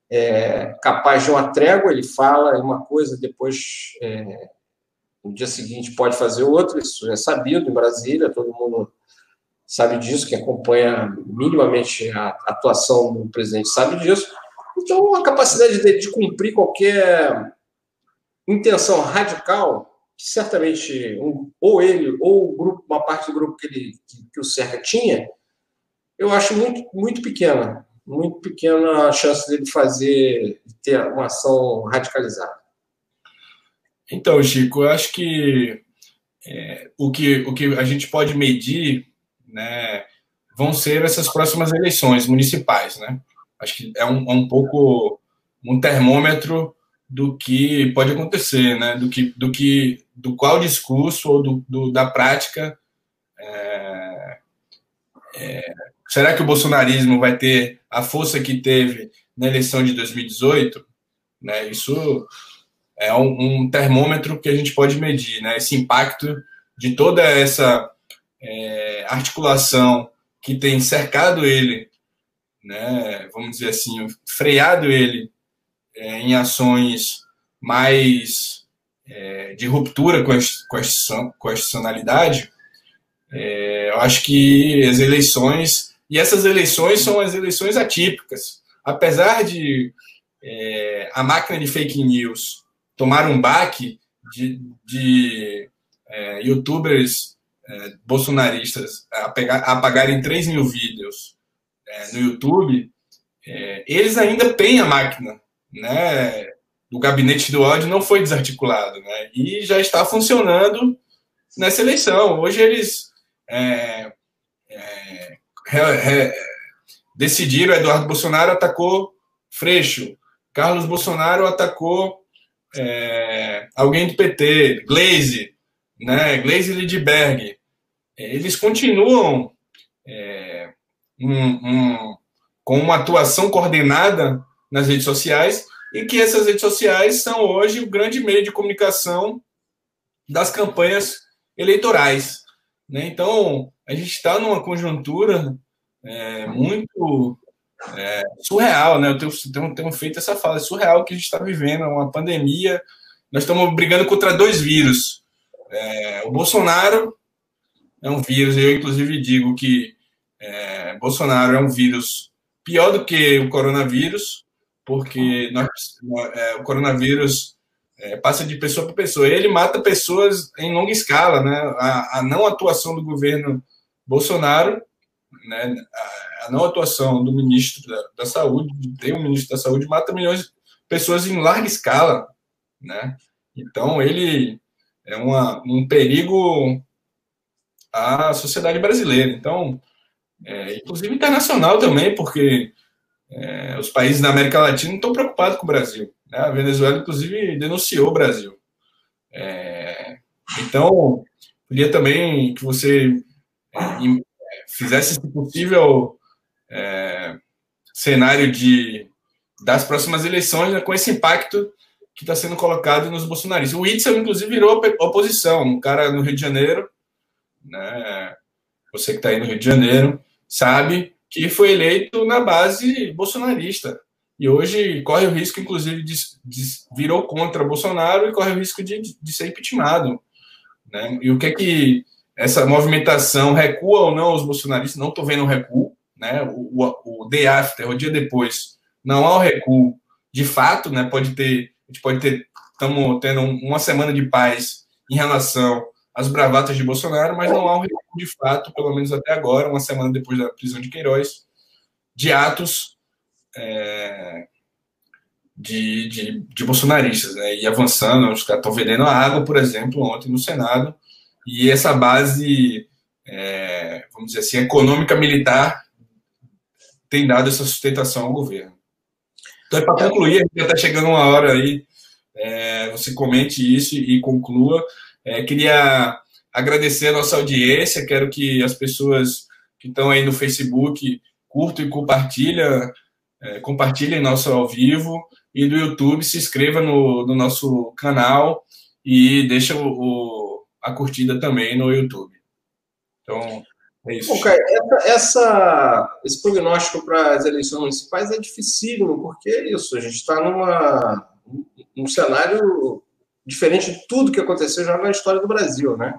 é, capaz de uma trégua, ele fala uma coisa, depois, é, no dia seguinte, pode fazer outra, isso é sabido em Brasília, todo mundo sabe disso, quem acompanha minimamente a atuação do presidente sabe disso. Então, a capacidade dele de cumprir qualquer intenção radical certamente um, ou ele ou grupo, uma parte do grupo que, ele, que, que o Serra tinha, eu acho muito, muito pequena. Muito pequena a chance dele fazer, ter uma ação radicalizada. Então, Chico, eu acho que, é, o, que o que a gente pode medir né, vão ser essas próximas eleições municipais. Né? Acho que é um, é um pouco um termômetro do que pode acontecer, né? do, que, do, que, do qual discurso ou do, do da prática. É, é, será que o bolsonarismo vai ter a força que teve na eleição de 2018? Né? Isso é um, um termômetro que a gente pode medir, né? esse impacto de toda essa é, articulação que tem cercado ele, né? vamos dizer assim, freado ele é, em ações mais é, de ruptura com a constitucionalidade, é, eu acho que as eleições, e essas eleições são as eleições atípicas. Apesar de é, a máquina de fake news tomar um baque de, de é, youtubers é, bolsonaristas apagarem 3 mil vídeos é, no YouTube, eles ainda têm a máquina né, do gabinete do ódio não foi desarticulado, né, e já está funcionando nessa eleição. Hoje eles é, é, é, decidiram, Eduardo Bolsonaro atacou Freixo, Carlos Bolsonaro atacou é, alguém do PT, Glaze, né, Glaze Lidberg. Eles continuam é, um, um, com uma atuação coordenada nas redes sociais e que essas redes sociais são hoje o grande meio de comunicação das campanhas eleitorais. Né? Então, a gente está numa conjuntura é, muito é, surreal, né? Eu tenho, tenho, tenho, feito essa fala, é surreal que a gente está vivendo, uma pandemia. Nós estamos brigando contra dois vírus, É, o Bolsonaro é um vírus, eu inclusive digo que é, Bolsonaro é um vírus pior do que o coronavírus, porque nós, é, o coronavírus é, passa de pessoa para pessoa. Ele mata pessoas em longa escala, né? A, a não atuação do governo Bolsonaro, né? A, a não atuação do ministro da, da, Saúde, tem um ministro da Saúde, mata milhões de pessoas em larga escala, né? Então ele é uma, um perigo à sociedade brasileira. Então, é, inclusive internacional também, porque é, os países da América Latina estão preocupados com o Brasil. Né? A Venezuela, inclusive, denunciou o Brasil. É, então, queria também que você é, fizesse, se possível, é, cenário de, das próximas eleições né, com esse impacto que está sendo colocado nos bolsonaristas. O Itzel, inclusive, virou oposição, um cara no Rio de Janeiro, né? você que está aí no Rio de Janeiro, sabe que foi eleito na base bolsonarista. E hoje corre o risco, inclusive, de, de virou contra Bolsonaro e corre o risco de, de ser impeachmentado. Né? E o que é que essa movimentação recua ou não os bolsonaristas? Não estou vendo um recuo. Né? O, o, o day after, o dia depois, não há um recuo de fato, né? Pode ter, a gente pode ter, estamos tendo uma semana de paz em relação às bravatas de Bolsonaro, mas não há um recuo de fato, pelo menos até agora, uma semana depois da prisão de Queiroz, de atos é, de, de, de, bolsonaristas, né? E avançando, os caras estão vendendo a água, por exemplo, ontem no Senado, e essa base, é, vamos dizer assim, econômica militar tem dado essa sustentação ao governo. Então, é para concluir, já está chegando uma hora aí, é, você comente isso e conclua. É, queria agradecer a nossa audiência, quero que as pessoas que estão aí no Facebook curtam e compartilhem, é, compartilhem nosso ao vivo e do YouTube se inscreva no, no nosso canal e deixa o, o, a curtida também no YouTube. Então, é isso. Bom, essa, essa, esse prognóstico para as eleições municipais é dificílimo, porque é isso, a gente está numa um cenário diferente de tudo que aconteceu já na história do Brasil, né?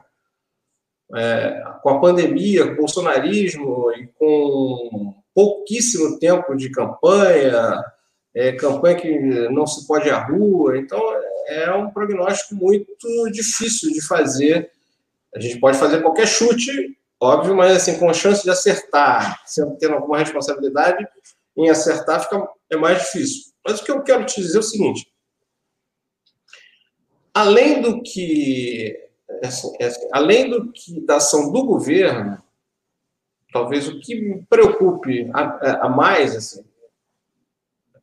é, com a pandemia, com o bolsonarismo e com pouquíssimo tempo de campanha, é, campanha que não se pode à rua. Então, é um prognóstico muito difícil de fazer. A gente pode fazer qualquer chute, óbvio, mas assim, com chance de acertar, sendo tendo alguma responsabilidade em acertar, fica, é mais difícil. Mas o que eu quero te dizer é o seguinte: além do que assim, assim, além do que, da ação do governo, talvez o que me preocupe a, a mais, assim,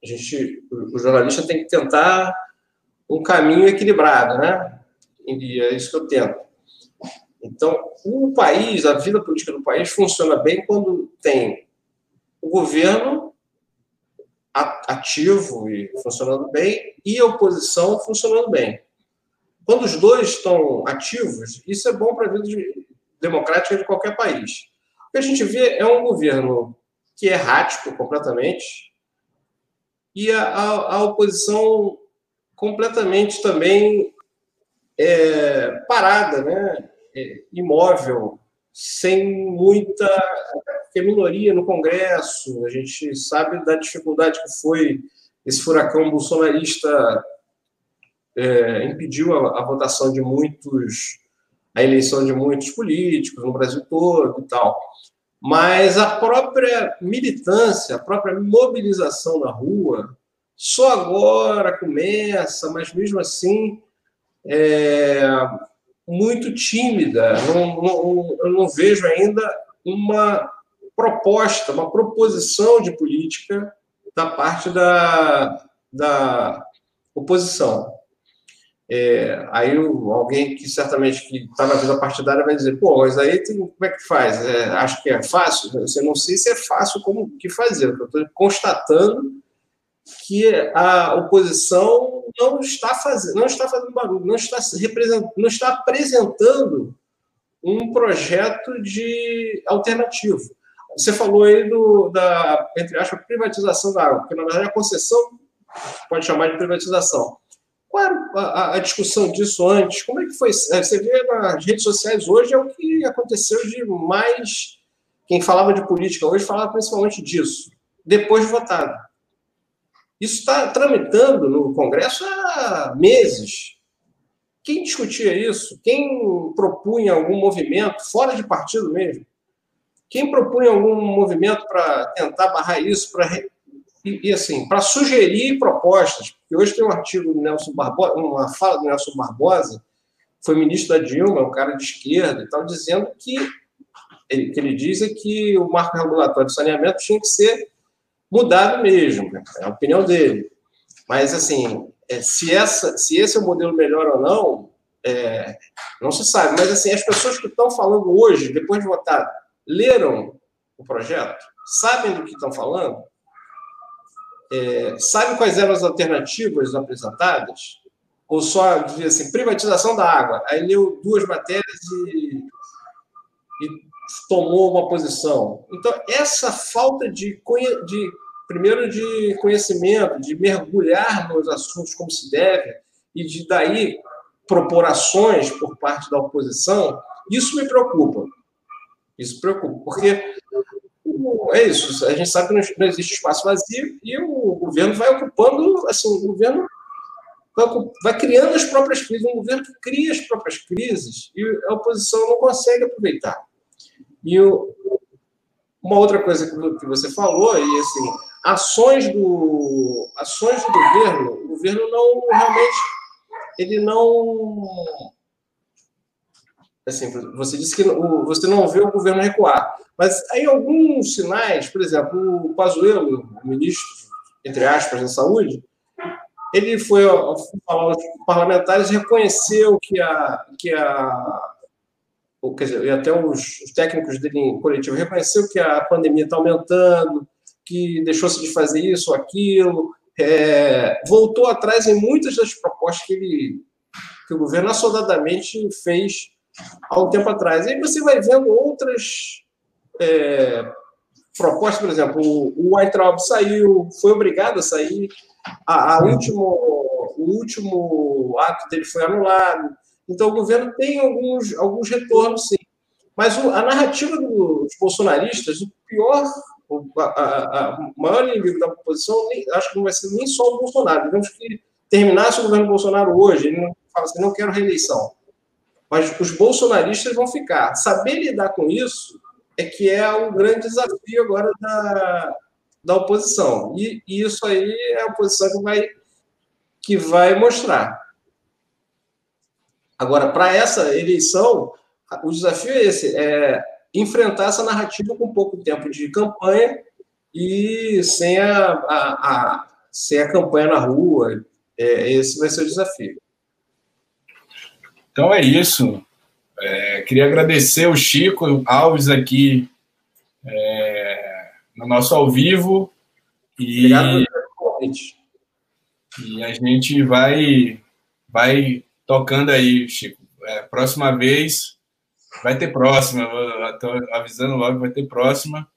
a gente, o jornalista tem que tentar um caminho equilibrado, né? E é isso que eu tento. Então, o país, a vida política do país funciona bem quando tem o governo ativo e funcionando bem e a oposição funcionando bem. Quando os dois estão ativos, isso é bom para a vida de, democrática de qualquer país. O que a gente vê é um governo que é errático completamente e a, a, a oposição completamente também é, parada, né? É, imóvel, sem muita que é minoria no Congresso. A gente sabe da dificuldade que foi esse furacão bolsonarista é, impediu a, a, votação de muitos, a eleição de muitos políticos no Brasil todo e tal. Mas a própria militância, a própria mobilização na rua, só agora começa, mas mesmo assim é muito tímida. Não, não, eu não vejo ainda uma proposta, uma proposição de política da parte da, da oposição. É, aí alguém que certamente que está na vida partidária vai dizer, pô, mas aí tem, como é que faz? É, acho que é fácil? Você não sei se é fácil como que fazer. Eu estou constatando que a oposição não está fazendo, não está fazendo barulho, não está representando, não está apresentando um projeto de alternativo. Você falou aí do, da, entre aspas, privatização da água, porque na verdade a concessão pode chamar de privatização Qual era a, a, discussão disso antes? Como é que foi? É, você vê nas redes sociais hoje é o que aconteceu de mais. Quem falava de política hoje falava principalmente disso, depois de votado. Isso está tramitando no Congresso há meses. Quem discutia isso? Quem propunha algum movimento, fora de partido mesmo? Quem propunha algum movimento para tentar barrar isso, para e, e, assim, para sugerir propostas, porque hoje tem um artigo do Nelson Barbosa, uma fala do Nelson Barbosa, foi ministro da Dilma, um cara de esquerda e tal, dizendo que ele, que ele diz é que o marco regulatório de saneamento tinha que ser mudado mesmo, né? é a opinião dele. Mas, assim, é, se, essa, se esse é o modelo melhor ou não, é, não se sabe. Mas, assim, as pessoas que estão falando hoje, depois de votar, leram o projeto? Sabem do que estão falando? É, sabe quais eram as alternativas apresentadas? Ou só dizia assim, privatização da água. Aí leu duas matérias e, e tomou uma posição. Então, essa falta de, de, primeiro, de conhecimento, de mergulhar nos assuntos como se deve, e de daí propor ações por parte da oposição, isso me preocupa. Isso preocupa, porque é isso. A gente sabe que não existe espaço vazio e o governo vai ocupando, assim, o governo vai, vai criando as próprias crises, um governo que cria as próprias crises e a oposição não consegue aproveitar. E o, uma outra coisa que você falou, e assim, ações do, ações do governo, o governo não realmente, ele não assim, você disse que você não vê o governo recuar, mas aí alguns sinais, por exemplo, o Pazuello, ministro, entre aspas, da saúde, ele foi falar aos parlamentares reconheceu que a, que a quer dizer, e até os, os técnicos dele em coletivo reconheceu que a pandemia está aumentando, que deixou-se de fazer isso ou aquilo, é, voltou atrás em muitas das propostas que ele que o governo assodadamente fez há um tempo atrás. E aí você vai vendo outras é, propostas, por exemplo, o Weintraub saiu, foi obrigado a sair, a, a último, o último ato dele foi anulado. Então, o governo tem alguns, alguns retornos, sim. Mas a narrativa dos bolsonaristas, o pior, a, a, a maior inimigo da oposição, nem, acho que não vai ser nem só o Bolsonaro. Digamos que terminasse o governo Bolsonaro hoje, ele não fala assim, não quero reeleição. Mas os bolsonaristas vão ficar. Saber lidar com isso é que é um grande desafio agora da, da oposição. E, e isso aí é a oposição que vai, que vai mostrar. Agora, para essa eleição, o desafio é esse: é enfrentar essa narrativa com pouco tempo de campanha e sem a, a, a sem a campanha na rua. É, esse vai ser o desafio. Então é isso. É, queria agradecer o Chico Alves aqui é, no nosso ao vivo. E, Obrigado E a gente vai, vai tocando aí, Chico. É, próxima vez vai ter próxima. Estou avisando logo, vai ter próxima.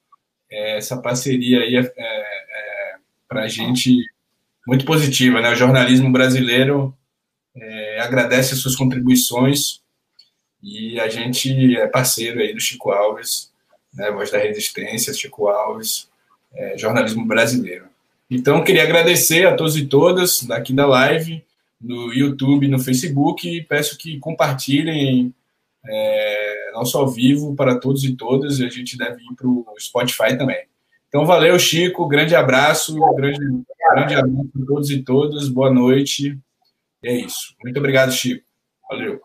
É, essa parceria aí é, é, é para a gente muito positiva, né? O jornalismo brasileiro é, agradece as suas contribuições e a gente é parceiro aí do Chico Alves, né, Voz da Resistência, Chico Alves, é, jornalismo brasileiro. Então, queria agradecer a todos e todas daqui da live, no YouTube, no Facebook, e peço que compartilhem é, nosso ao vivo para todos e todas, e a gente deve ir para o Spotify também. Então, valeu, Chico, grande abraço, grande, grande abraço a todos e todas, boa noite. É isso. Muito obrigado, Chico. Valeu.